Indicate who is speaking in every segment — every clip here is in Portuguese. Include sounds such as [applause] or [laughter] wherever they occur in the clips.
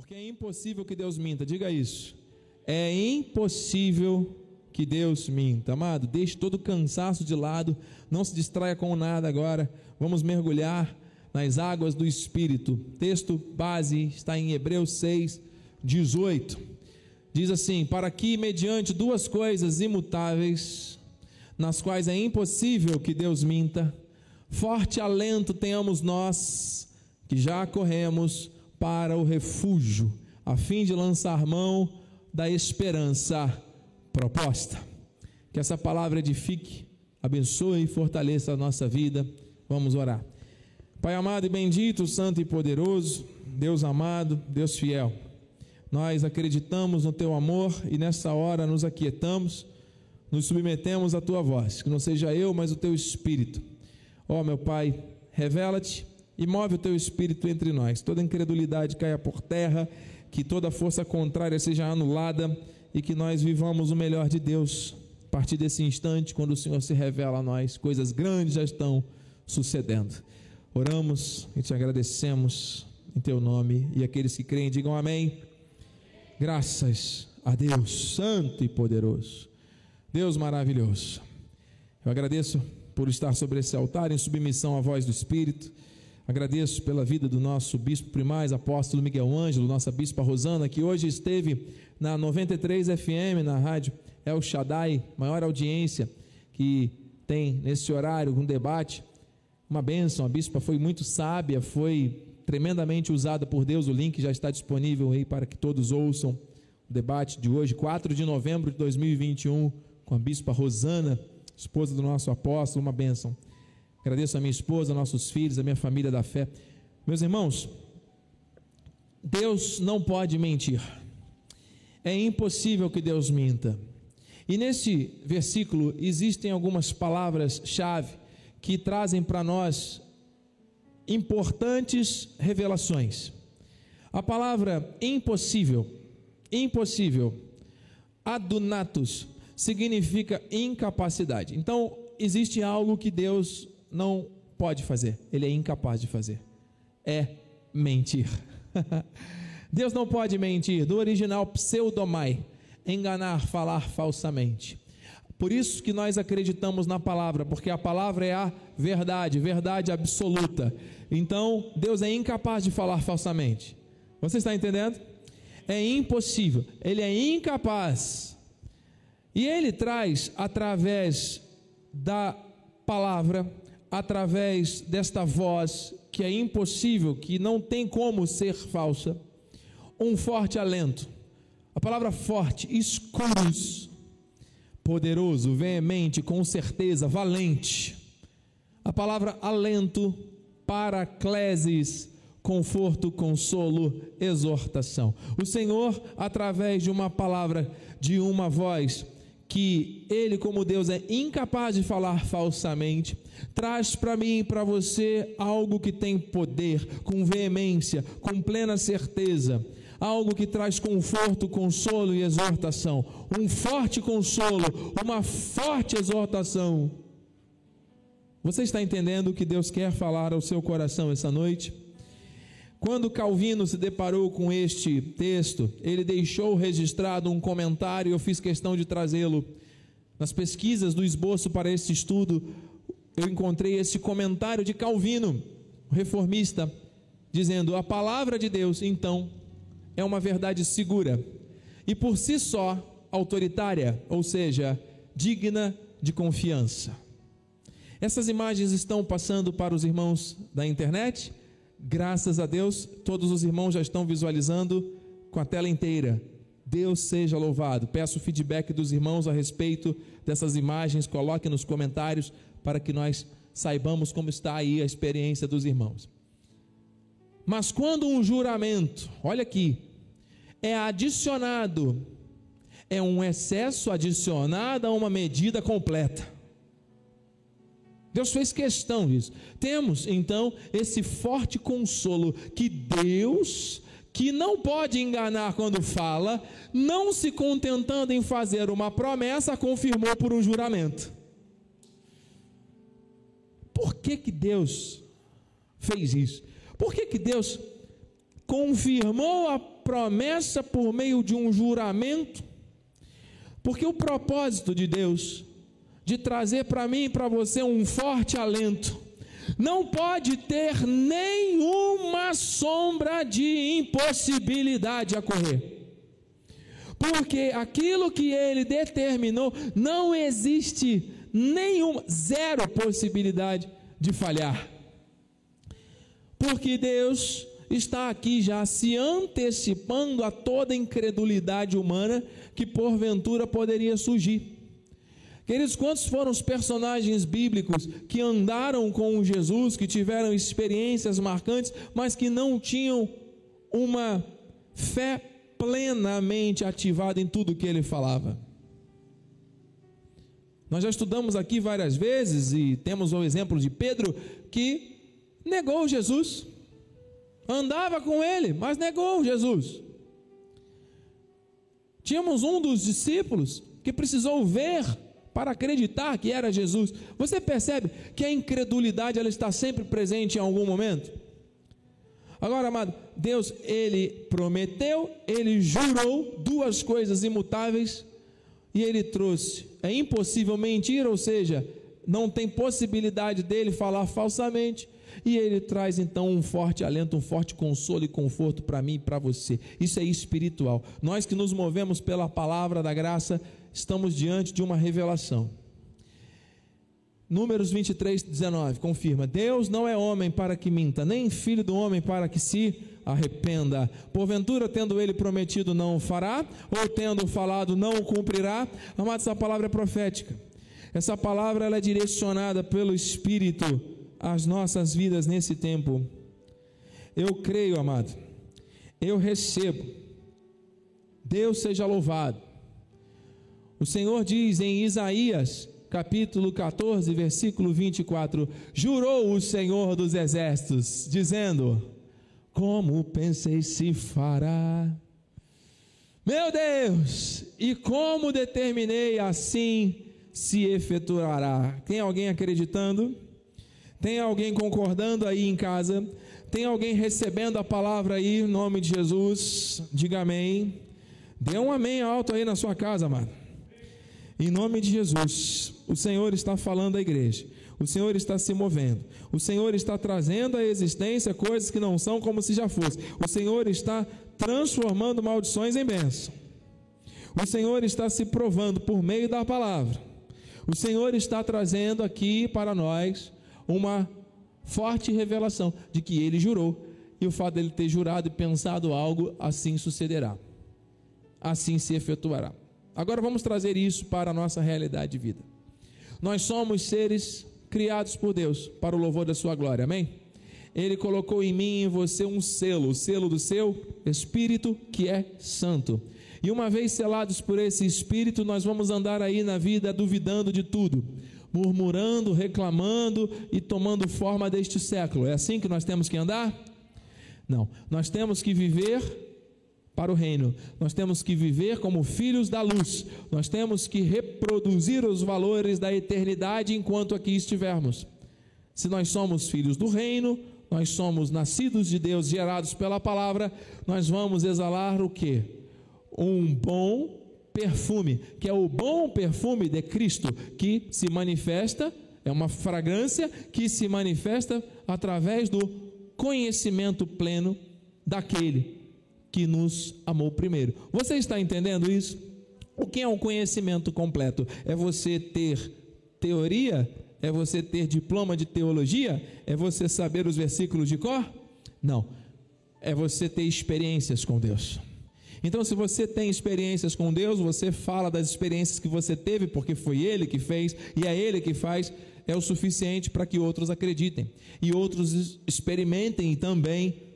Speaker 1: Porque é impossível que Deus minta, diga isso. É impossível que Deus minta. Amado, deixe todo o cansaço de lado, não se distraia com nada agora. Vamos mergulhar nas águas do Espírito. Texto base está em Hebreus 6, 18. Diz assim: Para que, mediante duas coisas imutáveis, nas quais é impossível que Deus minta, forte alento tenhamos nós, que já corremos para o refúgio, a fim de lançar mão da esperança proposta. Que essa palavra edifique, abençoe e fortaleça a nossa vida. Vamos orar. Pai amado e bendito, santo e poderoso, Deus amado, Deus fiel. Nós acreditamos no teu amor e nessa hora nos aquietamos, nos submetemos à tua voz, que não seja eu, mas o teu espírito. Ó oh, meu Pai, revela-te e move o teu espírito entre nós. Toda incredulidade caia por terra, que toda força contrária seja anulada e que nós vivamos o melhor de Deus. A partir desse instante, quando o Senhor se revela a nós, coisas grandes já estão sucedendo. Oramos e te agradecemos em teu nome e aqueles que creem digam amém. Graças a Deus, santo e poderoso. Deus maravilhoso. Eu agradeço por estar sobre esse altar em submissão à voz do Espírito. Agradeço pela vida do nosso bispo primaz, apóstolo Miguel Ângelo, nossa bispa Rosana, que hoje esteve na 93 FM, na rádio El Shaddai, maior audiência que tem nesse horário, um debate uma bênção. A bispa foi muito sábia, foi tremendamente usada por Deus. O link já está disponível aí para que todos ouçam o debate de hoje, 4 de novembro de 2021, com a bispa Rosana, esposa do nosso apóstolo. Uma bênção. Agradeço a minha esposa, nossos filhos, a minha família da fé. Meus irmãos, Deus não pode mentir. É impossível que Deus minta. E nesse versículo existem algumas palavras-chave que trazem para nós importantes revelações. A palavra impossível, impossível, adunatus, significa incapacidade. Então, existe algo que Deus não pode fazer, ele é incapaz de fazer. É mentir. [laughs] Deus não pode mentir, do original pseudomai, enganar, falar falsamente. Por isso que nós acreditamos na palavra, porque a palavra é a verdade, verdade absoluta. Então, Deus é incapaz de falar falsamente. Você está entendendo? É impossível, ele é incapaz. E ele traz através da palavra, através desta voz que é impossível, que não tem como ser falsa, um forte alento. A palavra forte, escuros poderoso, veemente, com certeza, valente. A palavra alento, paracleses, conforto, consolo, exortação. O Senhor, através de uma palavra, de uma voz, que Ele, como Deus, é incapaz de falar falsamente, traz para mim e para você algo que tem poder, com veemência, com plena certeza algo que traz conforto, consolo e exortação. Um forte consolo, uma forte exortação. Você está entendendo o que Deus quer falar ao seu coração essa noite? Quando Calvino se deparou com este texto, ele deixou registrado um comentário, eu fiz questão de trazê-lo. Nas pesquisas do esboço para este estudo, eu encontrei esse comentário de Calvino, reformista, dizendo: A palavra de Deus, então, é uma verdade segura e por si só autoritária, ou seja, digna de confiança. Essas imagens estão passando para os irmãos da internet. Graças a Deus, todos os irmãos já estão visualizando com a tela inteira. Deus seja louvado. Peço feedback dos irmãos a respeito dessas imagens, coloque nos comentários para que nós saibamos como está aí a experiência dos irmãos. Mas quando um juramento, olha aqui, é adicionado, é um excesso adicionado a uma medida completa. Deus fez questão disso. Temos então esse forte consolo que Deus, que não pode enganar quando fala, não se contentando em fazer uma promessa, confirmou por um juramento. Por que que Deus fez isso? Por que, que Deus confirmou a promessa por meio de um juramento, porque o propósito de Deus de trazer para mim e para você um forte alento não pode ter nenhuma sombra de impossibilidade a correr. Porque aquilo que ele determinou não existe nenhuma, zero possibilidade de falhar. Porque Deus está aqui já se antecipando a toda incredulidade humana que porventura poderia surgir. Queridos, quantos foram os personagens bíblicos que andaram com Jesus, que tiveram experiências marcantes, mas que não tinham uma fé plenamente ativada em tudo que ele falava? Nós já estudamos aqui várias vezes e temos o exemplo de Pedro que negou Jesus, andava com ele, mas negou Jesus. Tínhamos um dos discípulos que precisou ver para acreditar que era Jesus. Você percebe que a incredulidade ela está sempre presente em algum momento? Agora, amado, Deus, ele prometeu, ele jurou duas coisas imutáveis e ele trouxe. É impossível mentir, ou seja, não tem possibilidade dele falar falsamente. E ele traz então um forte alento, um forte consolo e conforto para mim e para você. Isso é espiritual. Nós que nos movemos pela palavra da graça, estamos diante de uma revelação. Números 23, 19, confirma: Deus não é homem para que minta, nem filho do homem para que se arrependa. Porventura, tendo ele prometido, não o fará, ou tendo falado, não o cumprirá. Amados, essa palavra é profética. Essa palavra ela é direcionada pelo Espírito às nossas vidas nesse tempo. Eu creio, amado, eu recebo. Deus seja louvado. O Senhor diz em Isaías, capítulo 14, versículo 24: Jurou o Senhor dos exércitos, dizendo: Como pensei se fará. Meu Deus, e como determinei, assim se efetuará. Tem alguém acreditando? Tem alguém concordando aí em casa? Tem alguém recebendo a palavra aí, em nome de Jesus? Diga amém. Dê um amém alto aí na sua casa, mano. Em nome de Jesus, o Senhor está falando à igreja. O Senhor está se movendo. O Senhor está trazendo à existência coisas que não são como se já fossem. O Senhor está transformando maldições em bênção. O Senhor está se provando por meio da palavra. O Senhor está trazendo aqui para nós uma forte revelação de que ele jurou. E o fato dele ter jurado e pensado algo, assim sucederá. Assim se efetuará. Agora vamos trazer isso para a nossa realidade de vida. Nós somos seres criados por Deus para o louvor da sua glória, amém? Ele colocou em mim e em você um selo, o selo do seu Espírito que é santo. E uma vez selados por esse Espírito, nós vamos andar aí na vida duvidando de tudo, murmurando, reclamando e tomando forma deste século. É assim que nós temos que andar? Não, nós temos que viver para o reino. Nós temos que viver como filhos da luz. Nós temos que reproduzir os valores da eternidade enquanto aqui estivermos. Se nós somos filhos do reino, nós somos nascidos de Deus, gerados pela palavra, nós vamos exalar o que? Um bom perfume, que é o bom perfume de Cristo, que se manifesta, é uma fragrância que se manifesta através do conhecimento pleno daquele que nos amou primeiro. Você está entendendo isso? O que é um conhecimento completo? É você ter teoria? É você ter diploma de teologia? É você saber os versículos de cor? Não. É você ter experiências com Deus. Então, se você tem experiências com Deus, você fala das experiências que você teve, porque foi Ele que fez e é Ele que faz, é o suficiente para que outros acreditem e outros experimentem também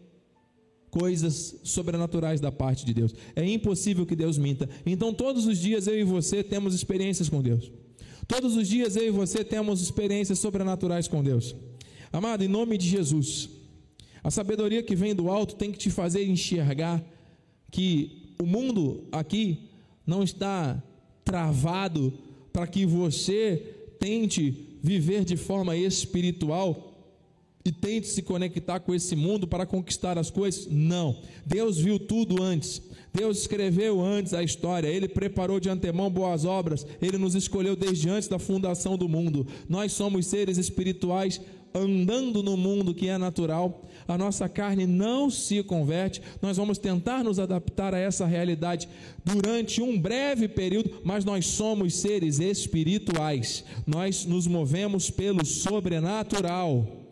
Speaker 1: coisas sobrenaturais da parte de Deus. É impossível que Deus minta. Então, todos os dias eu e você temos experiências com Deus. Todos os dias eu e você temos experiências sobrenaturais com Deus. Amado, em nome de Jesus, a sabedoria que vem do alto tem que te fazer enxergar que o mundo aqui não está travado para que você tente viver de forma espiritual e tente se conectar com esse mundo para conquistar as coisas. Não. Deus viu tudo antes. Deus escreveu antes a história, Ele preparou de antemão boas obras, Ele nos escolheu desde antes da fundação do mundo. Nós somos seres espirituais andando no mundo que é natural, a nossa carne não se converte, nós vamos tentar nos adaptar a essa realidade durante um breve período, mas nós somos seres espirituais, nós nos movemos pelo sobrenatural.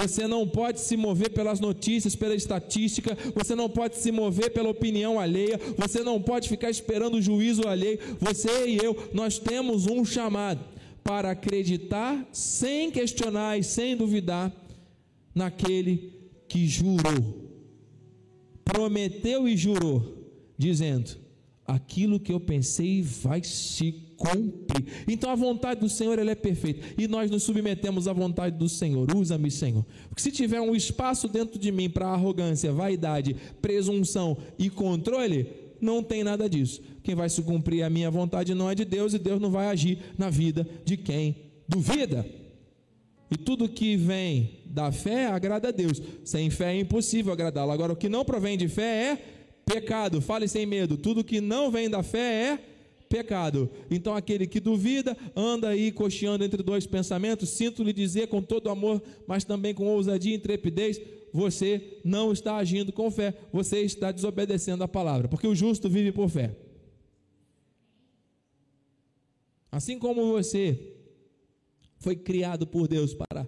Speaker 1: Você não pode se mover pelas notícias, pela estatística, você não pode se mover pela opinião alheia, você não pode ficar esperando o juízo alheio. Você e eu, nós temos um chamado para acreditar sem questionar e sem duvidar naquele que jurou, prometeu e jurou, dizendo: aquilo que eu pensei vai se cumpre. Então a vontade do Senhor ela é perfeita e nós nos submetemos à vontade do Senhor. Usa-me, Senhor. Porque se tiver um espaço dentro de mim para arrogância, vaidade, presunção e controle, não tem nada disso. Quem vai se cumprir a minha vontade não é de Deus e Deus não vai agir na vida de quem duvida. E tudo que vem da fé agrada a Deus. Sem fé é impossível agradá-lo. Agora, o que não provém de fé é pecado. Fale sem medo. Tudo que não vem da fé é pecado. Então aquele que duvida anda aí cocheando entre dois pensamentos, sinto lhe dizer com todo amor, mas também com ousadia e intrepidez, você não está agindo com fé, você está desobedecendo a palavra, porque o justo vive por fé. Assim como você foi criado por Deus para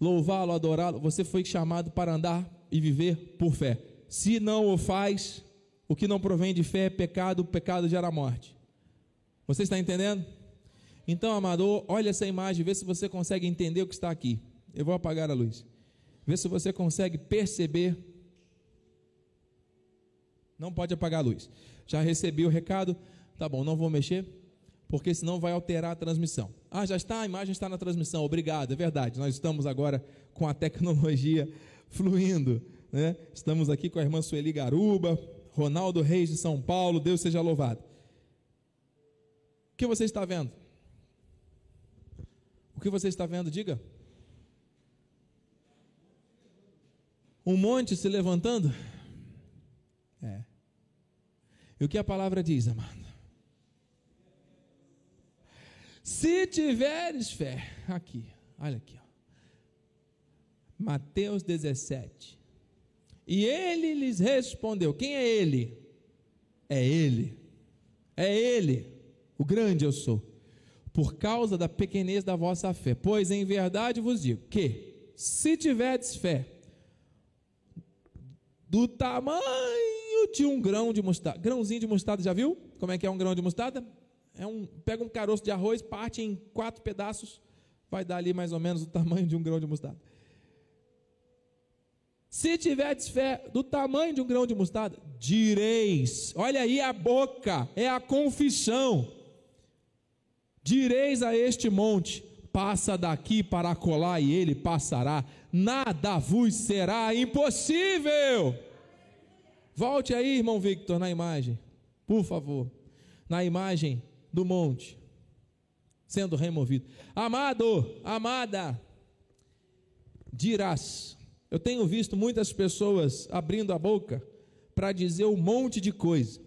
Speaker 1: louvá-lo, adorá-lo, você foi chamado para andar e viver por fé. Se não o faz, o que não provém de fé é pecado, o pecado gera morte. Você está entendendo? Então, amador, olha essa imagem, vê se você consegue entender o que está aqui. Eu vou apagar a luz. Vê se você consegue perceber. Não pode apagar a luz. Já recebi o recado. Tá bom, não vou mexer, porque senão vai alterar a transmissão. Ah, já está, a imagem está na transmissão. Obrigado, é verdade. Nós estamos agora com a tecnologia fluindo. Né? Estamos aqui com a irmã Sueli Garuba, Ronaldo Reis de São Paulo. Deus seja louvado que você está vendo? O que você está vendo? Diga. Um monte se levantando? É. E o que a palavra diz, amado? Se tiveres fé, aqui, olha aqui, ó. Mateus 17. E ele lhes respondeu: Quem é ele? É ele. É ele o grande eu sou, por causa da pequenez da vossa fé. Pois em verdade vos digo que, se tiverdes fé, do tamanho de um grão de mostarda, grãozinho de mostarda, já viu? Como é que é um grão de mostarda? É um, pega um caroço de arroz, parte em quatro pedaços, vai dar ali mais ou menos o tamanho de um grão de mostarda. Se tiverdes fé do tamanho de um grão de mostarda, direis, olha aí a boca, é a confissão. Direis a este monte: passa daqui para colar, e ele passará, nada vos será impossível. Volte aí, irmão Victor, na imagem, por favor, na imagem do monte, sendo removido. Amado, amada, dirás. Eu tenho visto muitas pessoas abrindo a boca para dizer um monte de coisa.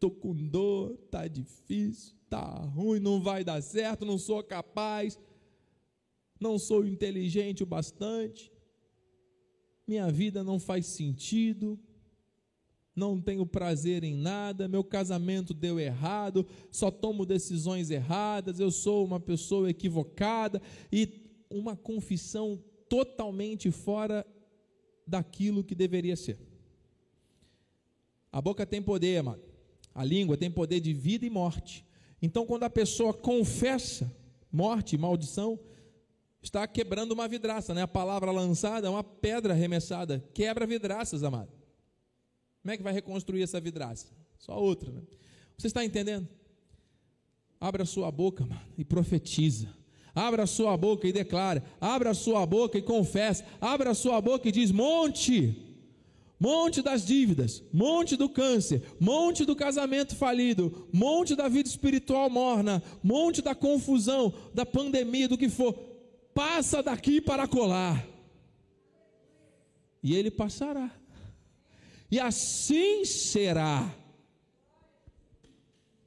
Speaker 1: estou com dor, está difícil, está ruim, não vai dar certo, não sou capaz, não sou inteligente o bastante, minha vida não faz sentido, não tenho prazer em nada, meu casamento deu errado, só tomo decisões erradas, eu sou uma pessoa equivocada e uma confissão totalmente fora daquilo que deveria ser. A boca tem poder, amado. A língua tem poder de vida e morte. Então, quando a pessoa confessa morte maldição, está quebrando uma vidraça, né? A palavra lançada é uma pedra arremessada, quebra vidraças, amado. Como é que vai reconstruir essa vidraça? Só outra, né? Você está entendendo? Abra sua boca, mano, e profetiza. Abra sua boca e declara. Abra sua boca e confessa. Abra sua boca e diz: Monte, monte das dívidas, monte do câncer, monte do casamento falido, monte da vida espiritual morna, monte da confusão, da pandemia, do que for. passa daqui para colar. E ele passará. E assim será.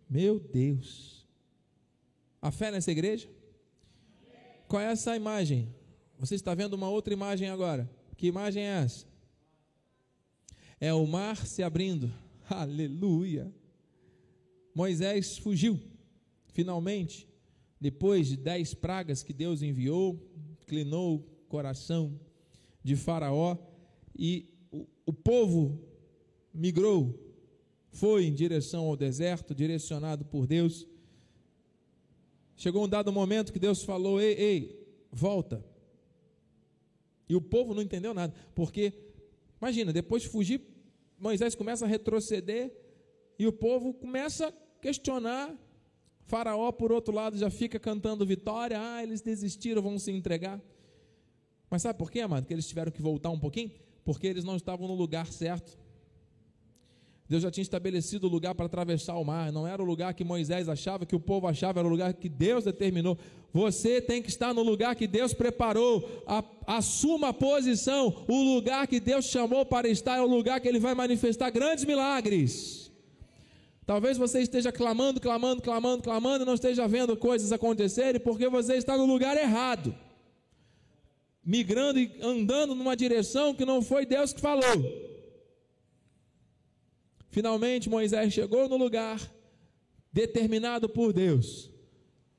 Speaker 1: Meu Deus. A fé nessa igreja? Qual é essa imagem? Você está vendo uma outra imagem agora. Que imagem é essa? É o mar se abrindo. [laughs] Aleluia. Moisés fugiu, finalmente, depois de dez pragas que Deus enviou, inclinou o coração de Faraó e o, o povo migrou, foi em direção ao deserto, direcionado por Deus. Chegou um dado momento que Deus falou: Ei, ei, volta. E o povo não entendeu nada, porque, imagina, depois de fugir, Moisés começa a retroceder e o povo começa a questionar. Faraó, por outro lado, já fica cantando vitória. Ah, eles desistiram, vão se entregar. Mas sabe por quê, amado? Que eles tiveram que voltar um pouquinho? Porque eles não estavam no lugar certo. Deus já tinha estabelecido o lugar para atravessar o mar, não era o lugar que Moisés achava, que o povo achava, era o lugar que Deus determinou. Você tem que estar no lugar que Deus preparou, assuma a posição, o lugar que Deus chamou para estar é o lugar que Ele vai manifestar grandes milagres. Talvez você esteja clamando, clamando, clamando, clamando e não esteja vendo coisas acontecerem porque você está no lugar errado, migrando e andando numa direção que não foi Deus que falou. Finalmente Moisés chegou no lugar determinado por Deus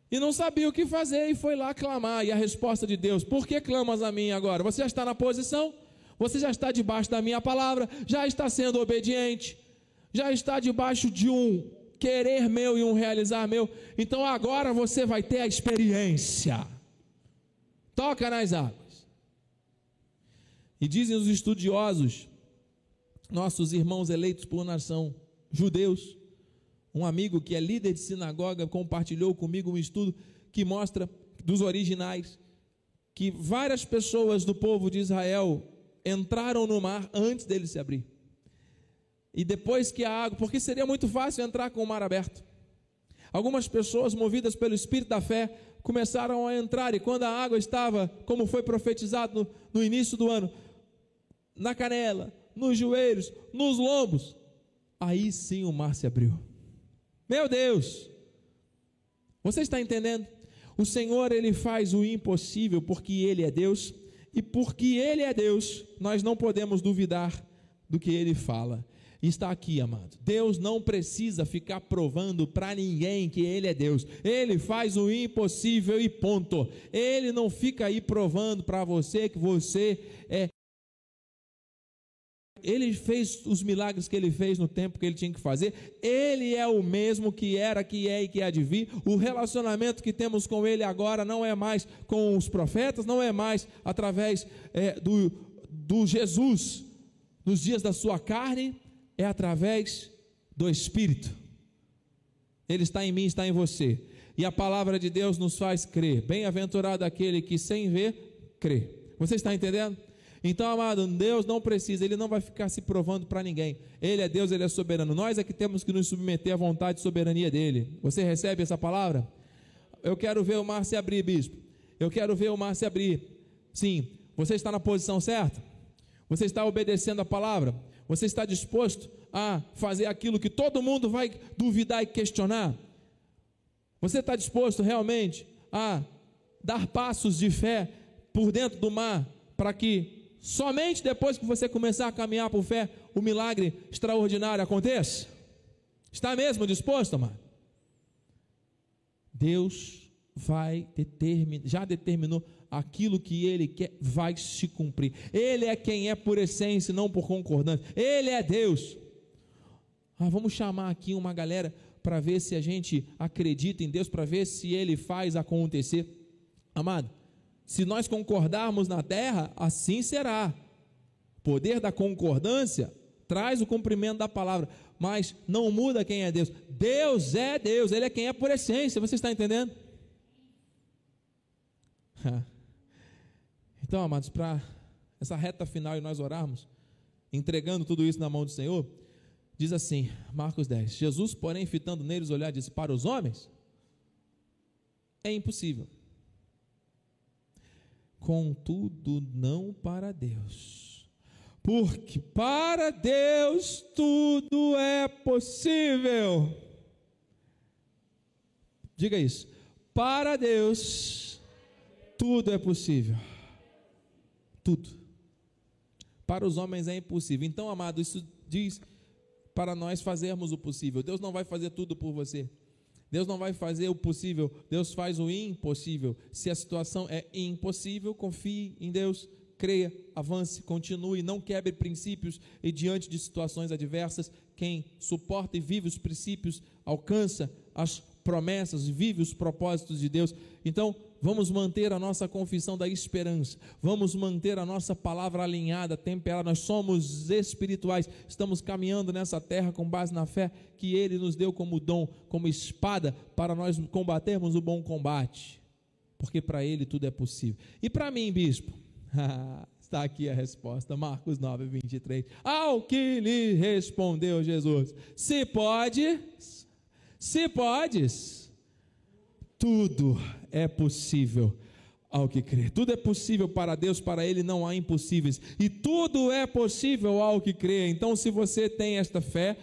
Speaker 1: e não sabia o que fazer e foi lá clamar. E a resposta de Deus: Por que clamas a mim agora? Você já está na posição, você já está debaixo da minha palavra, já está sendo obediente, já está debaixo de um querer meu e um realizar meu. Então agora você vai ter a experiência. Toca nas águas. E dizem os estudiosos nossos irmãos eleitos por nação, judeus. Um amigo que é líder de sinagoga compartilhou comigo um estudo que mostra dos originais que várias pessoas do povo de Israel entraram no mar antes dele se abrir. E depois que a água, porque seria muito fácil entrar com o mar aberto. Algumas pessoas, movidas pelo espírito da fé, começaram a entrar, e quando a água estava, como foi profetizado no, no início do ano, na canela, nos joelhos, nos lombos. Aí sim o mar se abriu. Meu Deus! Você está entendendo? O Senhor, Ele faz o impossível porque Ele é Deus, e porque Ele é Deus, nós não podemos duvidar do que Ele fala. Está aqui, amado. Deus não precisa ficar provando para ninguém que Ele é Deus. Ele faz o impossível e ponto. Ele não fica aí provando para você que você é ele fez os milagres que ele fez no tempo que ele tinha que fazer. Ele é o mesmo que era, que é e que há de vir. O relacionamento que temos com ele agora não é mais com os profetas, não é mais através é, do, do Jesus nos dias da sua carne, é através do Espírito. Ele está em mim, está em você. E a palavra de Deus nos faz crer. Bem-aventurado aquele que sem ver, crê. Você está entendendo? Então, amado, Deus não precisa, Ele não vai ficar se provando para ninguém. Ele é Deus, Ele é soberano. Nós é que temos que nos submeter à vontade e soberania dEle. Você recebe essa palavra? Eu quero ver o mar se abrir, bispo. Eu quero ver o mar se abrir. Sim, você está na posição certa? Você está obedecendo a palavra? Você está disposto a fazer aquilo que todo mundo vai duvidar e questionar? Você está disposto realmente a dar passos de fé por dentro do mar para que Somente depois que você começar a caminhar por fé, o milagre extraordinário aconteça. Está mesmo disposto, amado? Deus vai determinar, já determinou aquilo que ele quer, vai se cumprir. Ele é quem é por essência, não por concordância. Ele é Deus. Ah, vamos chamar aqui uma galera para ver se a gente acredita em Deus, para ver se ele faz acontecer. Amado, se nós concordarmos na terra, assim será. Poder da concordância traz o cumprimento da palavra, mas não muda quem é Deus. Deus é Deus, Ele é quem é por essência. Você está entendendo? [laughs] Então, amados, para essa reta final e nós orarmos, entregando tudo isso na mão do Senhor, diz assim, Marcos 10: Jesus, porém, fitando neles olhar, disse: Para os homens é impossível contudo não para Deus. Porque para Deus tudo é possível. Diga isso. Para Deus tudo é possível. Tudo. Para os homens é impossível. Então, amado, isso diz para nós fazermos o possível. Deus não vai fazer tudo por você. Deus não vai fazer o possível, Deus faz o impossível. Se a situação é impossível, confie em Deus, creia, avance, continue, não quebre princípios e diante de situações adversas, quem suporta e vive os princípios alcança as promessas, vive os propósitos de Deus. Então, vamos manter a nossa confissão da esperança, vamos manter a nossa palavra alinhada, temperada. Nós somos espirituais, estamos caminhando nessa terra com base na fé que Ele nos deu como dom, como espada, para nós combatermos o bom combate, porque para Ele tudo é possível. E para mim, bispo, [laughs] está aqui a resposta, Marcos 9, 23. Ao que lhe respondeu Jesus: Se pode se podes, tudo é possível ao que crê. Tudo é possível para Deus, para Ele não há impossíveis. E tudo é possível ao que crê. Então, se você tem esta fé,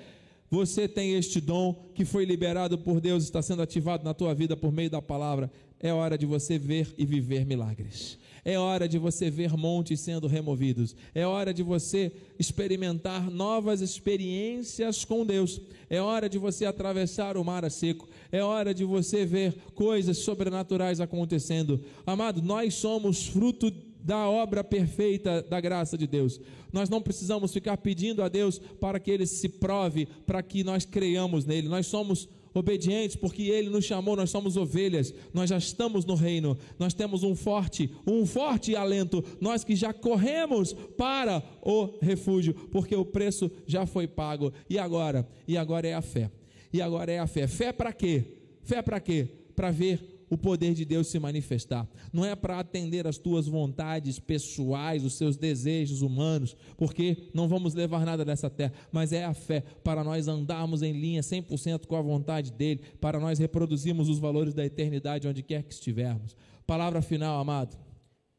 Speaker 1: você tem este dom que foi liberado por Deus, está sendo ativado na tua vida por meio da palavra, é hora de você ver e viver milagres. É hora de você ver montes sendo removidos. É hora de você experimentar novas experiências com Deus. É hora de você atravessar o mar a seco. É hora de você ver coisas sobrenaturais acontecendo. Amado, nós somos fruto da obra perfeita da graça de Deus. Nós não precisamos ficar pedindo a Deus para que ele se prove, para que nós creiamos nele. Nós somos obedientes, porque Ele nos chamou, nós somos ovelhas, nós já estamos no reino, nós temos um forte, um forte alento, nós que já corremos para o refúgio, porque o preço já foi pago. E agora? E agora é a fé. E agora é a fé. Fé para quê? Fé para quê? Para ver o poder de Deus se manifestar. Não é para atender as tuas vontades pessoais, os seus desejos humanos, porque não vamos levar nada dessa terra, mas é a fé para nós andarmos em linha 100% com a vontade dele, para nós reproduzirmos os valores da eternidade onde quer que estivermos. Palavra final, amado,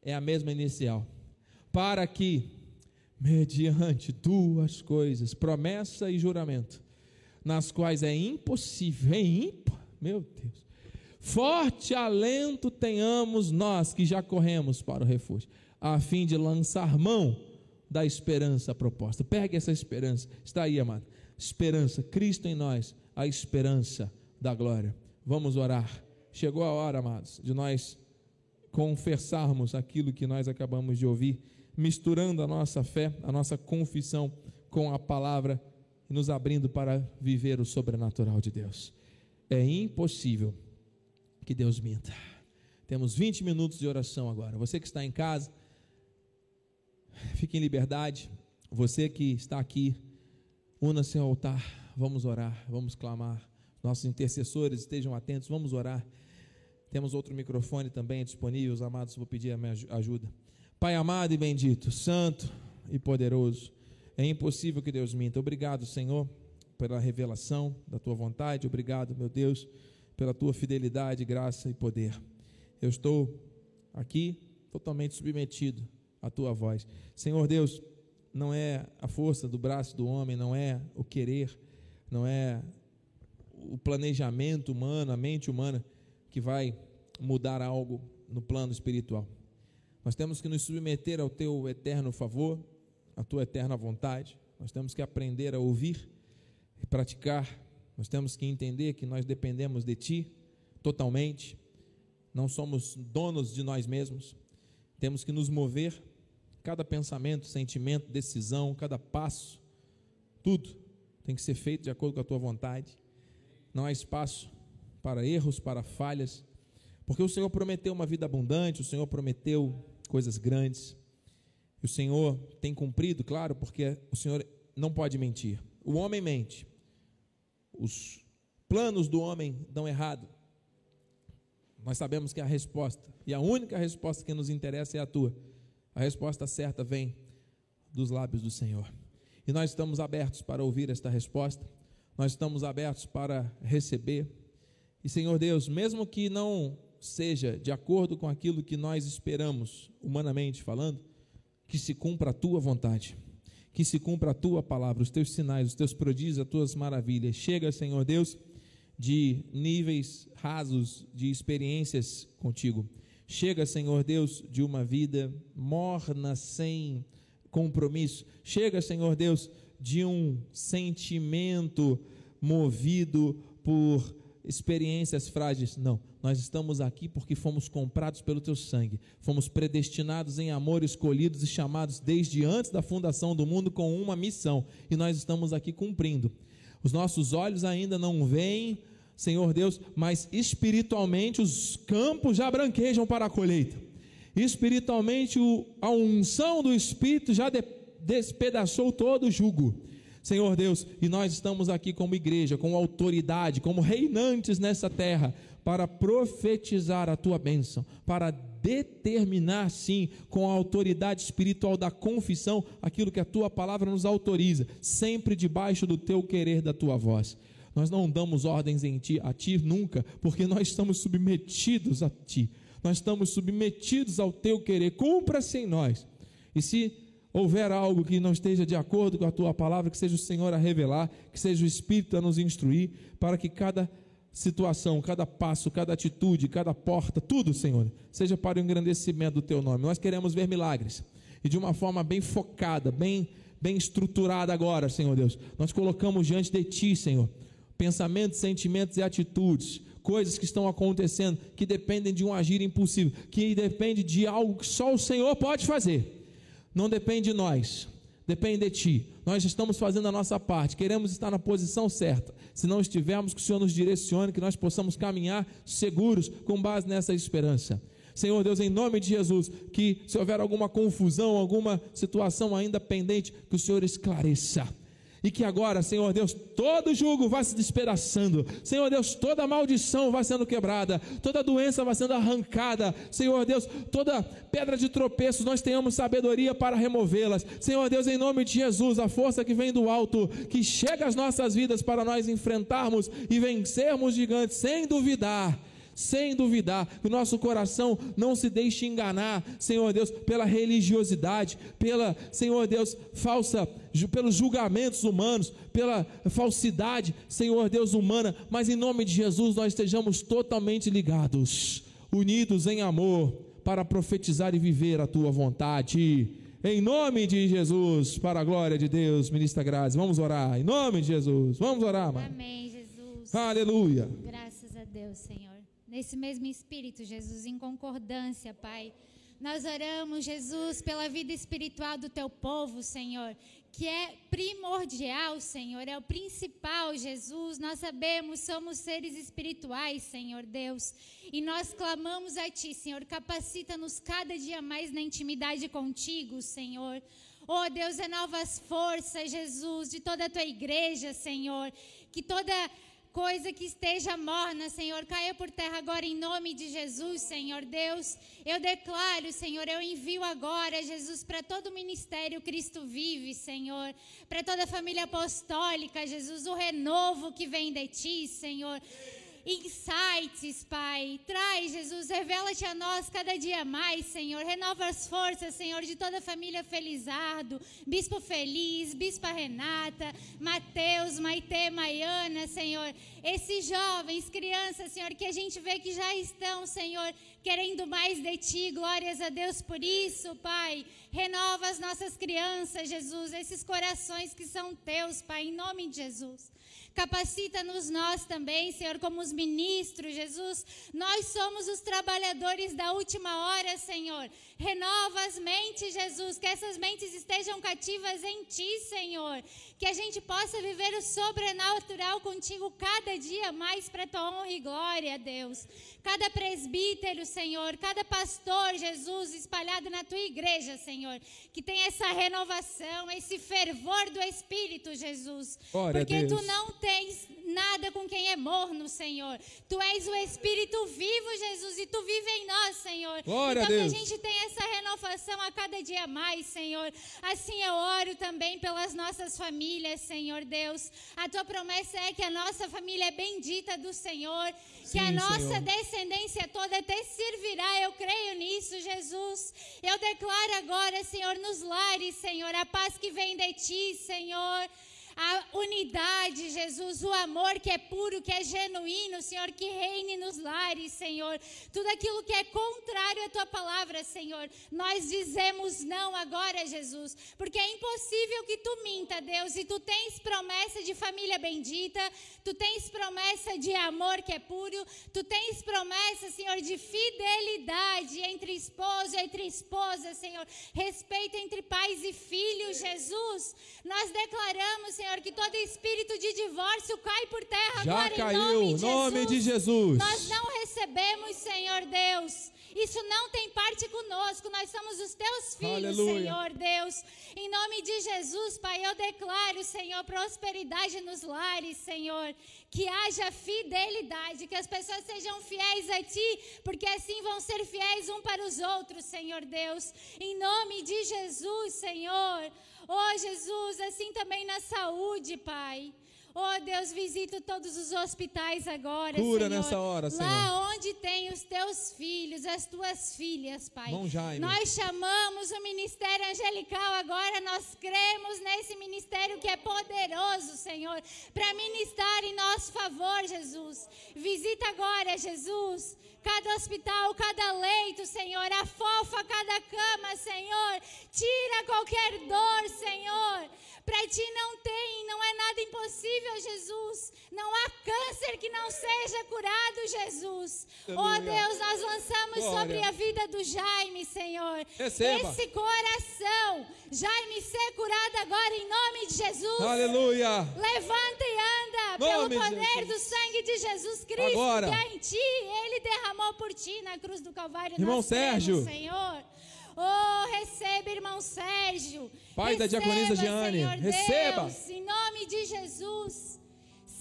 Speaker 1: é a mesma inicial. Para que, mediante duas coisas, promessa e juramento, nas quais é impossível, é meu Deus Forte alento tenhamos nós que já corremos para o refúgio, a fim de lançar mão da esperança proposta. Pegue essa esperança, está aí, amado. Esperança, Cristo em nós, a esperança da glória. Vamos orar. Chegou a hora, amados, de nós confessarmos aquilo que nós acabamos de ouvir, misturando a nossa fé, a nossa confissão com a palavra e nos abrindo para viver o sobrenatural de Deus. É impossível que Deus minta. Temos 20 minutos de oração agora. Você que está em casa, fique em liberdade. Você que está aqui, una-se ao altar. Vamos orar, vamos clamar. Nossos intercessores estejam atentos, vamos orar. Temos outro microfone também disponível, os amados, vou pedir a minha ajuda. Pai amado e bendito, santo e poderoso, é impossível que Deus minta. Obrigado, Senhor, pela revelação da tua vontade. Obrigado, meu Deus pela tua fidelidade, graça e poder. Eu estou aqui totalmente submetido à tua voz. Senhor Deus, não é a força do braço do homem, não é o querer, não é o planejamento humano, a mente humana que vai mudar algo no plano espiritual. Nós temos que nos submeter ao teu eterno favor, à tua eterna vontade. Nós temos que aprender a ouvir e praticar nós temos que entender que nós dependemos de Ti totalmente, não somos donos de nós mesmos, temos que nos mover, cada pensamento, sentimento, decisão, cada passo, tudo tem que ser feito de acordo com a Tua vontade, não há espaço para erros, para falhas, porque o Senhor prometeu uma vida abundante, o Senhor prometeu coisas grandes, o Senhor tem cumprido, claro, porque o Senhor não pode mentir. O homem mente, os planos do homem dão errado, nós sabemos que a resposta, e a única resposta que nos interessa é a tua. A resposta certa vem dos lábios do Senhor. E nós estamos abertos para ouvir esta resposta, nós estamos abertos para receber. E Senhor Deus, mesmo que não seja de acordo com aquilo que nós esperamos, humanamente falando, que se cumpra a tua vontade, que se cumpra a tua palavra, os teus sinais, os teus prodígios, as tuas maravilhas. Chega, Senhor Deus, de níveis rasos de experiências contigo. Chega, Senhor Deus, de uma vida morna, sem compromisso. Chega, Senhor Deus, de um sentimento movido por experiências frágeis. Não, nós estamos aqui porque fomos comprados pelo teu sangue, fomos predestinados em amor, escolhidos e chamados desde antes da fundação do mundo com uma missão, e nós estamos aqui cumprindo. Os nossos olhos ainda não veem, Senhor Deus, mas espiritualmente os campos já branquejam para a colheita. Espiritualmente a unção do Espírito já despedaçou todo o jugo. Senhor Deus, e nós estamos aqui como igreja, como autoridade, como reinantes nessa terra, para profetizar a tua bênção, para determinar, sim, com a autoridade espiritual da confissão, aquilo que a tua palavra nos autoriza, sempre debaixo do teu querer, da tua voz. Nós não damos ordens em ti, a ti nunca, porque nós estamos submetidos a ti. Nós estamos submetidos ao teu querer. Cumpra-se em nós. E se houver algo que não esteja de acordo com a tua palavra, que seja o Senhor a revelar, que seja o Espírito a nos instruir, para que cada situação, cada passo, cada atitude, cada porta, tudo, Senhor, seja para o engrandecimento do teu nome. Nós queremos ver milagres e de uma forma bem focada, bem, bem estruturada agora, Senhor Deus. Nós colocamos diante de ti, Senhor, pensamentos, sentimentos e atitudes, coisas que estão acontecendo que dependem de um agir impulsivo, que depende de algo que só o Senhor pode fazer não depende de nós, depende de ti. Nós estamos fazendo a nossa parte, queremos estar na posição certa. Se não estivermos, que o Senhor nos direcione, que nós possamos caminhar seguros com base nessa esperança. Senhor Deus, em nome de Jesus, que se houver alguma confusão, alguma situação ainda pendente, que o Senhor esclareça e que agora, Senhor Deus, todo jugo vai se despedaçando, Senhor Deus, toda maldição vai sendo quebrada, toda doença vai sendo arrancada, Senhor Deus, toda pedra de tropeço, nós tenhamos sabedoria para removê-las, Senhor Deus, em nome de Jesus, a força que vem do alto, que chega às nossas vidas para nós enfrentarmos e vencermos gigantes, sem duvidar sem duvidar, que o nosso coração não se deixe enganar, Senhor Deus, pela religiosidade, pela, Senhor Deus, falsa, pelos julgamentos humanos, pela falsidade, Senhor Deus, humana, mas em nome de Jesus nós estejamos totalmente ligados, unidos em amor, para profetizar e viver a tua vontade. Em nome de Jesus, para a glória de Deus, ministra Graça. Vamos orar. Em nome de Jesus. Vamos orar, mano.
Speaker 2: Amém, Jesus.
Speaker 1: Aleluia.
Speaker 2: Graças a Deus, Senhor nesse mesmo espírito, Jesus, em concordância, Pai. Nós oramos, Jesus, pela vida espiritual do teu povo, Senhor, que é primordial, Senhor, é o principal, Jesus. Nós sabemos, somos seres espirituais, Senhor Deus, e nós clamamos a Ti, Senhor, capacita-nos cada dia mais na intimidade contigo, Senhor. Oh Deus, renova as forças, Jesus, de toda a tua igreja, Senhor, que toda coisa que esteja morna, Senhor, caia por terra agora em nome de Jesus, Senhor Deus. Eu declaro, Senhor, eu envio agora, Jesus, para todo o ministério Cristo vive, Senhor, para toda a família apostólica, Jesus, o renovo que vem de ti, Senhor insights, Pai. Traz, Jesus, revela-te a nós cada dia mais, Senhor. Renova as forças, Senhor, de toda a família Felizardo, Bispo Feliz, Bispa Renata, Mateus, Maite, Maiana, Senhor. Esses jovens, crianças, Senhor, que a gente vê que já estão, Senhor, querendo mais de Ti. Glórias a Deus por isso, Pai. Renova as nossas crianças, Jesus, esses corações que são Teus, Pai, em nome de Jesus. Capacita-nos nós também, Senhor, como os ministros, Jesus. Nós somos os trabalhadores da última hora, Senhor. Renova as mentes, Jesus, que essas mentes estejam cativas em Ti, Senhor. Que a gente possa viver o sobrenatural contigo cada dia mais para Tua honra e glória, Deus. Cada presbítero, Senhor, cada pastor, Jesus, espalhado na tua igreja, Senhor, que tem essa renovação, esse fervor do Espírito, Jesus.
Speaker 1: Glória
Speaker 2: Porque tu não tens nada com quem é morno, Senhor. Tu és o Espírito vivo, Jesus, e tu vive em nós, Senhor.
Speaker 1: Glória a
Speaker 2: então
Speaker 1: Deus.
Speaker 2: que a gente tenha essa renovação a cada dia mais, Senhor. Assim eu oro também pelas nossas famílias, Senhor Deus. A tua promessa é que a nossa família é bendita do Senhor, que a
Speaker 1: Sim,
Speaker 2: nossa
Speaker 1: Senhor.
Speaker 2: descendência toda te servirá. Eu creio nisso, Jesus. Eu declaro agora, Senhor, nos lares, Senhor, a paz que vem de ti, Senhor. A unidade, Jesus, o amor que é puro, que é genuíno, Senhor, que reine nos lares, Senhor. Tudo aquilo que é contrário à tua palavra, Senhor, nós dizemos não agora, Jesus, porque é impossível que tu minta, Deus, e tu tens promessa de família bendita, tu tens promessa de amor que é puro, tu tens promessa, Senhor, de fidelidade entre esposo e entre esposa, Senhor, respeito entre pais e filhos, Jesus. Nós declaramos, Senhor, que todo espírito de divórcio cai por terra
Speaker 1: Já
Speaker 2: agora
Speaker 1: caiu,
Speaker 2: em nome de
Speaker 1: nome de
Speaker 2: Jesus.
Speaker 1: Jesus.
Speaker 2: Nós não recebemos, Senhor Deus. Isso não tem parte conosco. Nós somos os teus filhos,
Speaker 1: Aleluia.
Speaker 2: Senhor Deus. Em nome de Jesus, Pai, eu declaro, Senhor, prosperidade nos lares, Senhor. Que haja fidelidade, que as pessoas sejam fiéis a Ti, porque assim vão ser fiéis um para os outros, Senhor Deus. Em nome de Jesus, Senhor. Oh, Jesus, assim também na saúde, Pai. Oh Deus, visita todos os hospitais agora,
Speaker 1: Cura
Speaker 2: Senhor.
Speaker 1: nessa hora, Senhor.
Speaker 2: Lá onde tem os teus filhos, as tuas filhas, Pai.
Speaker 1: Bom Jaime.
Speaker 2: Nós chamamos o ministério angelical agora, nós cremos nesse ministério que é poderoso, Senhor, para ministrar em nosso favor, Jesus. Visita agora, Jesus, cada hospital, cada leito, Senhor, afofa cada cama, Senhor. Tira qualquer dor, Senhor. Para ti não tem, não é nada impossível, Jesus. Não há câncer que não seja curado, Jesus. Oh. Deus, nós lançamos
Speaker 1: Glória.
Speaker 2: sobre a vida do Jaime, Senhor.
Speaker 1: Receba.
Speaker 2: Esse coração, Jaime, ser curado agora em nome de Jesus.
Speaker 1: Aleluia.
Speaker 2: Levanta e anda
Speaker 1: Nome
Speaker 2: pelo poder do sangue de Jesus Cristo
Speaker 1: Agora.
Speaker 2: que é em ti. Ele derramou por ti na cruz do Calvário.
Speaker 1: Irmão Sérgio.
Speaker 2: Senhor. Oh, receba, irmão Sérgio.
Speaker 1: Pai da
Speaker 2: Receba,
Speaker 1: diaconisa Jeane.
Speaker 2: Senhor
Speaker 1: Receba.
Speaker 2: Deus, em nome de Jesus.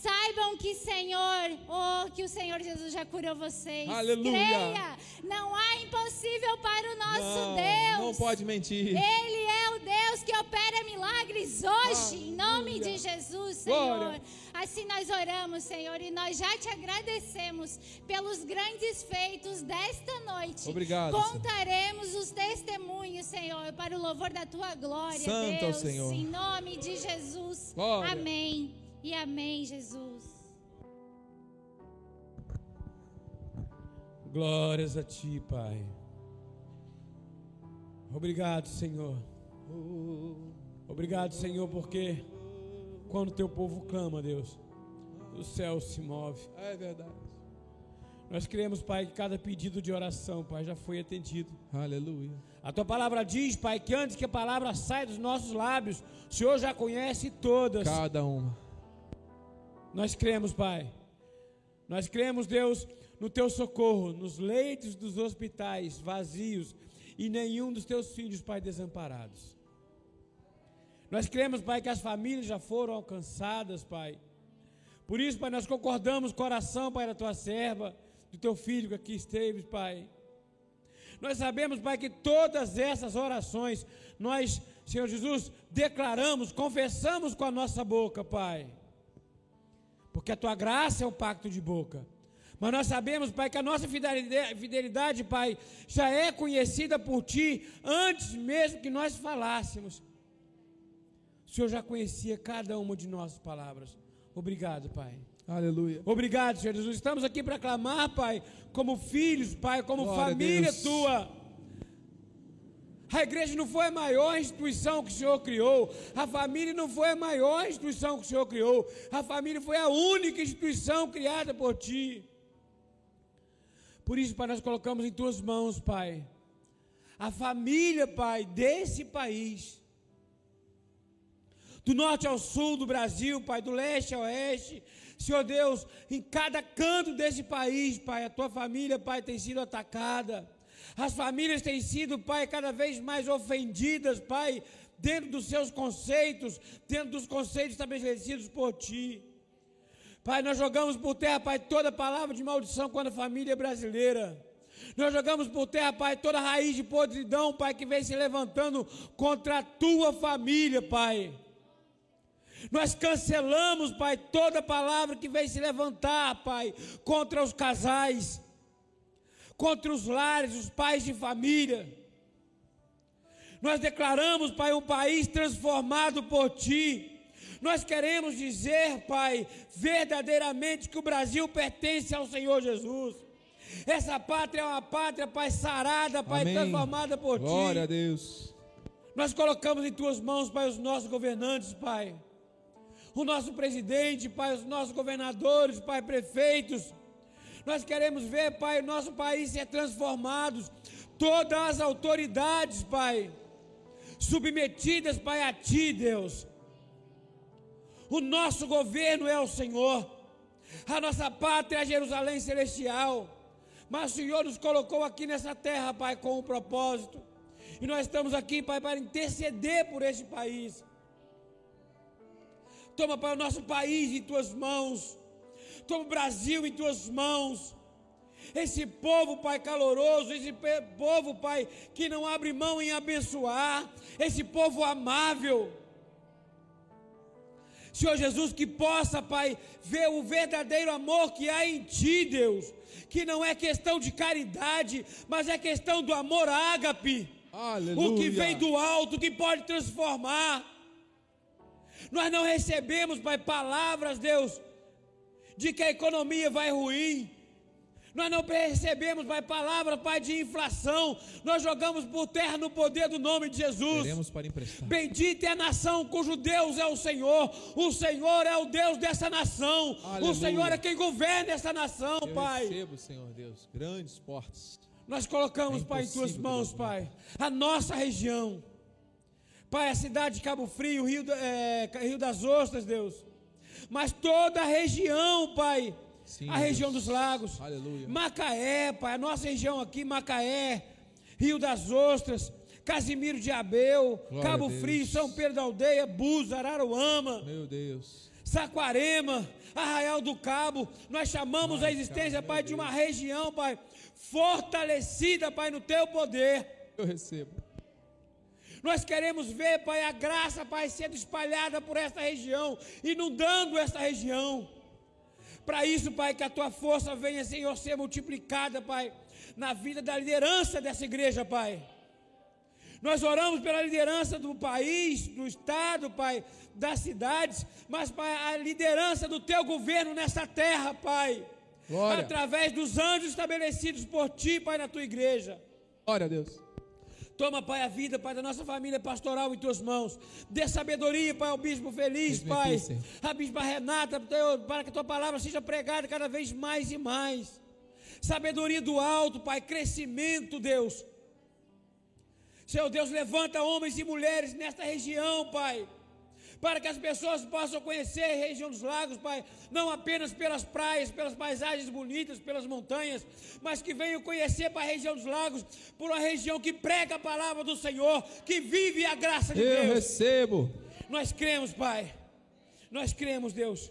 Speaker 2: Saibam que, Senhor, oh, que o Senhor Jesus já curou vocês.
Speaker 1: Aleluia.
Speaker 2: Creia. Não há impossível para o nosso
Speaker 1: Não,
Speaker 2: Deus.
Speaker 1: não pode mentir.
Speaker 2: Ele é o Deus que opera milagres hoje, em nome
Speaker 1: Aleluia.
Speaker 2: de Jesus, Senhor.
Speaker 1: Glória.
Speaker 2: Assim nós oramos, Senhor, e nós já te agradecemos pelos grandes feitos desta noite.
Speaker 1: Obrigado,
Speaker 2: Contaremos os testemunhos, Senhor, para o louvor da tua glória,
Speaker 1: Santo é
Speaker 2: Deus,
Speaker 1: Senhor.
Speaker 2: em nome de Jesus.
Speaker 1: Glória.
Speaker 2: Amém. E amém, Jesus.
Speaker 3: Glórias a ti, Pai. Obrigado, Senhor. Obrigado, Senhor, porque quando teu povo clama, Deus, o céu se move.
Speaker 1: É verdade.
Speaker 3: Nós cremos, Pai, que cada pedido de oração, Pai, já foi atendido.
Speaker 1: Aleluia.
Speaker 3: A tua palavra diz, Pai, que antes que a palavra saia dos nossos lábios, o Senhor já conhece todas.
Speaker 1: Cada uma.
Speaker 3: Nós cremos, Pai. Nós cremos, Deus, no teu socorro, nos leitos dos hospitais vazios e nenhum dos teus filhos, Pai, desamparados. Nós cremos, Pai, que as famílias já foram alcançadas, Pai. Por isso, Pai, nós concordamos com a oração, Pai, da tua serva, do teu filho que aqui esteve, Pai. Nós sabemos, Pai, que todas essas orações nós, Senhor Jesus, declaramos, confessamos com a nossa boca, Pai porque a tua graça é um pacto de boca. Mas nós sabemos, Pai, que a nossa fidelidade, Pai, já é conhecida por Ti antes mesmo que nós falássemos. O Senhor já conhecia cada uma de nossas palavras. Obrigado, Pai.
Speaker 1: Aleluia.
Speaker 3: Obrigado, Senhor Jesus. Estamos aqui para clamar, Pai, como filhos, Pai, como
Speaker 1: Glória
Speaker 3: família. Tua. A igreja não foi a maior instituição que o Senhor criou. A família não foi a maior instituição que o Senhor criou. A família foi a única instituição criada por Ti. Por isso, Pai, nós colocamos em Tuas mãos, Pai, a família, Pai, desse país. do norte ao sul do Brasil, Pai, do leste ao oeste. Senhor Deus, em cada canto desse país, Pai, a tua família, Pai, tem sido atacada. As famílias têm sido, Pai, cada vez mais ofendidas, Pai, dentro dos seus conceitos, dentro dos conceitos estabelecidos por Ti. Pai, nós jogamos por terra, Pai, toda palavra de maldição quando a família é brasileira. Nós jogamos por terra, Pai, toda raiz de podridão, Pai, que vem se levantando contra a tua família, Pai. Nós cancelamos, Pai, toda palavra que vem se levantar, Pai, contra os casais, contra os lares, os pais de família. Nós declaramos, Pai, um país transformado por Ti. Nós queremos dizer, Pai, verdadeiramente que o Brasil pertence ao Senhor Jesus. Essa pátria é uma pátria, Pai, sarada, Pai,
Speaker 1: Amém.
Speaker 3: transformada por
Speaker 1: Glória
Speaker 3: Ti.
Speaker 1: a Deus.
Speaker 3: Nós colocamos em Tuas mãos, Pai, os nossos governantes, Pai. O nosso presidente, Pai, os nossos governadores, Pai, prefeitos. Nós queremos ver, Pai, o nosso país ser transformado. Todas as autoridades, Pai, submetidas, Pai, a Ti, Deus. O nosso governo é o Senhor. A nossa pátria é Jerusalém celestial. Mas o Senhor nos colocou aqui nessa terra, Pai, com um propósito. E nós estamos aqui, Pai, para interceder por este país. Toma, Pai, o nosso país em tuas mãos. Toma o Brasil em tuas mãos. Esse povo, Pai, caloroso, esse povo, Pai, que não abre mão em abençoar, esse povo amável. Senhor Jesus, que possa, Pai, ver o verdadeiro amor que há em Ti, Deus, que não é questão de caridade, mas é questão do amor ágape,
Speaker 1: Aleluia.
Speaker 3: o que vem do alto, que pode transformar. Nós não recebemos, Pai, palavras, Deus, de que a economia vai ruim. Nós não recebemos, Pai, palavra, Pai, de inflação. Nós jogamos por terra no poder do nome de Jesus.
Speaker 1: Teremos para emprestar.
Speaker 3: Bendita é a nação cujo Deus é o Senhor. O Senhor é o Deus dessa nação.
Speaker 1: Aleluia.
Speaker 3: O Senhor é quem governa essa nação,
Speaker 1: Eu
Speaker 3: Pai.
Speaker 1: recebo, Senhor Deus, grandes portas.
Speaker 3: Nós colocamos,
Speaker 1: É
Speaker 3: Pai, em tuas mãos, Pai, a nossa região. Pai, a cidade de Cabo Frio, Rio, é, Rio das Ostras, Deus. Mas toda a região, Pai.
Speaker 1: Sim,
Speaker 3: a região
Speaker 1: Deus.
Speaker 3: dos lagos.
Speaker 1: Aleluia.
Speaker 3: Macaé, Pai, a nossa região aqui, Macaé, Rio das Ostras, Casimiro de Abel,
Speaker 1: Glória
Speaker 3: Cabo. Frio, São Pedro da Aldeia, Búzios, Araruama.
Speaker 1: Meu Deus.
Speaker 3: Saquarema, Arraial do Cabo, nós chamamos a existência, Pai, de uma região, Pai, fortalecida, Pai, no Teu poder.
Speaker 1: Eu recebo.
Speaker 3: Nós queremos ver, Pai, a graça, Pai, sendo espalhada por esta região, inundando esta região. Para isso, Pai, que a Tua força venha, Senhor, ser multiplicada, Pai, na vida da liderança dessa igreja, Pai. Nós oramos pela liderança do país, do estado, Pai, das cidades, mas, Pai, a liderança do Teu governo nessa terra, Pai.
Speaker 1: Glória.
Speaker 3: Através dos anjos estabelecidos por Ti, Pai, na Tua igreja.
Speaker 1: Glória a Deus.
Speaker 3: Toma, Pai, a vida, Pai, da nossa família pastoral em tuas mãos. Dê sabedoria, Pai, ao bispo feliz,
Speaker 1: Mesmo
Speaker 3: Pai. A bispa Renata, para que a tua palavra seja pregada cada vez mais e mais. Sabedoria do alto, Pai, crescimento, Deus. Senhor Deus, levanta homens e mulheres nesta região, Pai. Para que as pessoas possam conhecer a região dos lagos, Pai, não apenas pelas praias, pelas paisagens bonitas, pelas montanhas, mas que venham conhecer para a região dos lagos, por uma região que prega a palavra do Senhor, que vive a graça de
Speaker 1: Eu
Speaker 3: Deus.
Speaker 1: recebo.
Speaker 3: Nós cremos, Pai. Nós cremos, Deus.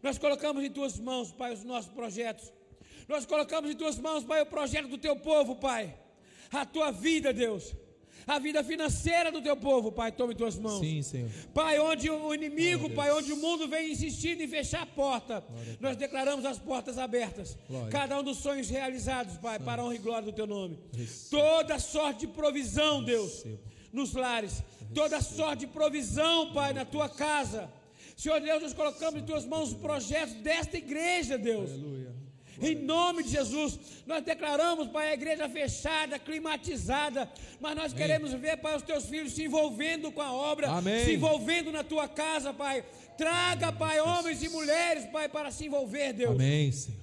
Speaker 3: Nós colocamos em tuas mãos, Pai, os nossos projetos. Nós colocamos em tuas mãos, Pai, o projeto do teu povo, Pai. A tua vida, Deus. A vida financeira do teu povo, Pai, toma em tuas mãos.
Speaker 1: Sim, Senhor.
Speaker 3: Pai, onde o inimigo,
Speaker 1: Glória
Speaker 3: Pai, onde o mundo vem insistindo em fechar a porta,
Speaker 1: Glória
Speaker 3: nós declaramos as portas abertas.
Speaker 1: Glória.
Speaker 3: Cada um dos sonhos realizados, Pai, para a honra e glória do Teu nome.
Speaker 1: Recebo.
Speaker 3: Toda sorte de provisão, Deus, nos lares. Toda sorte de provisão, Pai, na Tua casa. Senhor Deus, nós colocamos em Tuas mãos os projetos desta igreja, Deus.
Speaker 1: Aleluia.
Speaker 3: Em nome de Jesus, nós declaramos, Pai, a igreja fechada, climatizada, mas nós queremos ver, Pai, os teus filhos se envolvendo com a obra,
Speaker 1: Amém.
Speaker 3: se envolvendo na tua casa, Pai. Traga, Pai, homens e mulheres, Pai, para se envolver, Deus.
Speaker 1: Amém, Senhor.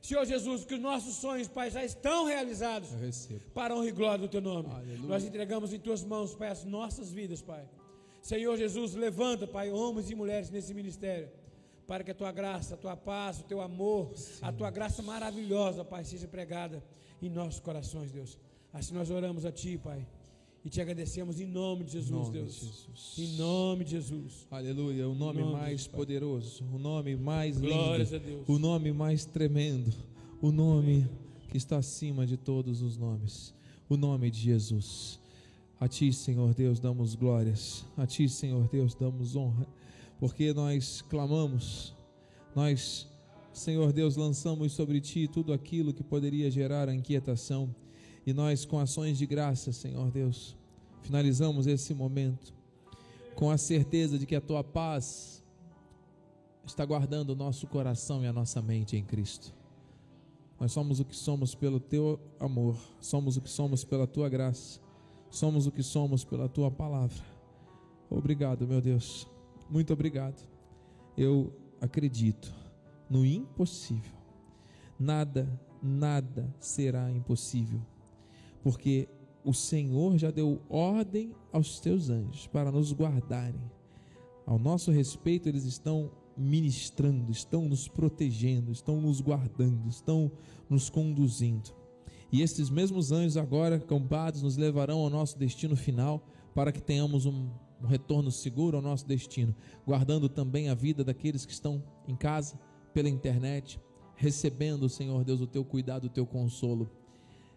Speaker 3: Senhor Jesus, que os nossos sonhos, Pai, já estão realizados
Speaker 1: Eu recebo.
Speaker 3: para a honra e glória do teu nome.
Speaker 1: Aleluia.
Speaker 3: Nós entregamos em tuas mãos, Pai, as nossas vidas, Pai. Senhor Jesus, levanta, Pai, homens e mulheres nesse ministério, para que a tua graça, a tua paz, o teu amor, a tua graça maravilhosa, Pai, seja pregada em nossos corações, Deus. Assim nós oramos a Ti, Pai, e te agradecemos em nome de Jesus,
Speaker 1: nome
Speaker 3: Deus.
Speaker 1: de Jesus.
Speaker 3: Em nome de Jesus.
Speaker 1: Aleluia, o nome,
Speaker 3: nome
Speaker 1: mais
Speaker 3: Jesus,
Speaker 1: poderoso, o nome mais
Speaker 3: Glórias
Speaker 1: lindo, o nome mais tremendo, o nome que está acima de todos os nomes, o nome de Jesus. A Ti, Senhor Deus, damos glórias, a Ti, Senhor Deus, damos honra, porque nós clamamos, nós, Senhor Deus, lançamos sobre Ti tudo aquilo que poderia gerar inquietação, e nós, com ações de graça, Senhor Deus, finalizamos esse momento com a certeza de que a tua paz está guardando o nosso coração e a nossa mente em Cristo. Nós somos o que somos pelo teu amor, somos o que somos pela tua graça, somos o que somos pela tua palavra. Obrigado, meu Deus, muito obrigado. Eu acredito no impossível. Nada, nada será impossível, porque o Senhor já deu ordem aos teus anjos para nos guardarem. Ao nosso respeito, eles estão ministrando, estão nos protegendo, estão nos guardando, estão nos conduzindo. E estes mesmos anjos, agora acampados, nos levarão ao nosso destino final, para que tenhamos um, um retorno seguro ao nosso destino, guardando também a vida daqueles que estão em casa, pela internet, recebendo, Senhor Deus, o teu cuidado, o teu consolo.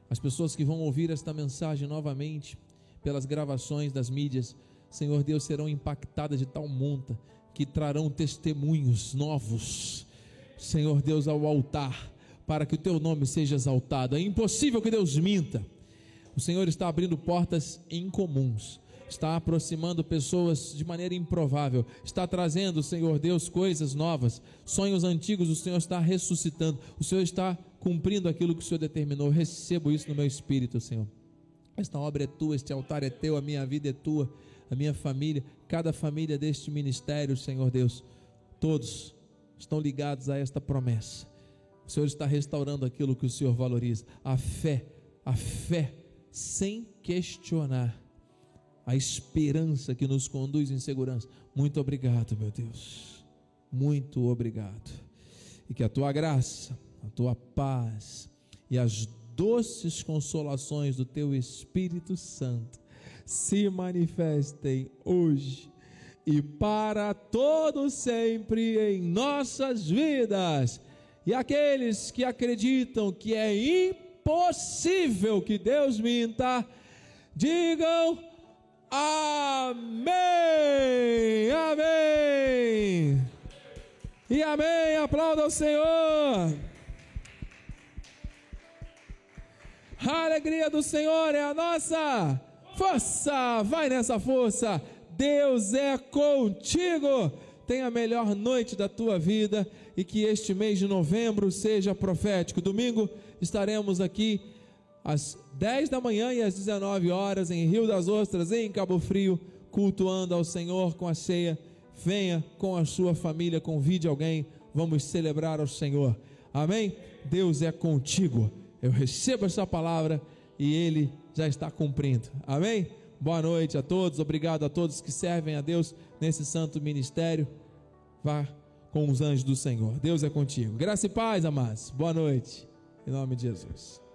Speaker 1: As pessoas que vão ouvir esta mensagem novamente, pelas gravações das mídias, Senhor Deus, serão impactadas de tal monta que trarão testemunhos novos, Senhor Deus, ao altar, para que o teu nome seja exaltado. É impossível que Deus minta. O Senhor está abrindo portas incomuns, está aproximando pessoas de maneira improvável, está trazendo, Senhor Deus, coisas novas, sonhos antigos, o Senhor está ressuscitando, o Senhor está cumprindo aquilo que o Senhor determinou. Eu recebo isso no meu espírito, Senhor. Esta obra é tua, este altar é teu, a minha vida é tua, a minha família, cada família deste ministério, Senhor Deus, todos estão ligados a esta promessa. O Senhor está restaurando aquilo que o Senhor valoriza, a fé, a fé, sem questionar, a esperança que nos conduz em segurança. Muito obrigado, meu Deus, muito obrigado, e que a tua graça, a tua paz e as doces consolações do teu Espírito Santo se manifestem hoje e para todo sempre em nossas vidas. E aqueles que acreditam que é impossível que Deus minta, digam amém. Amém. E amém. Aplauda o Senhor. A alegria do Senhor é a nossa força. Vai nessa força. Deus é contigo. Tenha a melhor noite da tua vida e que este mês de novembro seja profético. Domingo estaremos aqui às 10 da manhã e às 19 horas em Rio das Ostras, em Cabo Frio, cultuando ao Senhor com a ceia. Venha com a sua família, convide alguém, vamos celebrar ao Senhor. Amém? Deus é contigo. Eu recebo essa palavra e Ele já está cumprindo. Amém? Boa noite a todos. Obrigado a todos que servem a Deus nesse santo ministério. Vá com os anjos do Senhor. Deus é contigo. Graça e paz, amados. Boa noite. Em nome de Jesus.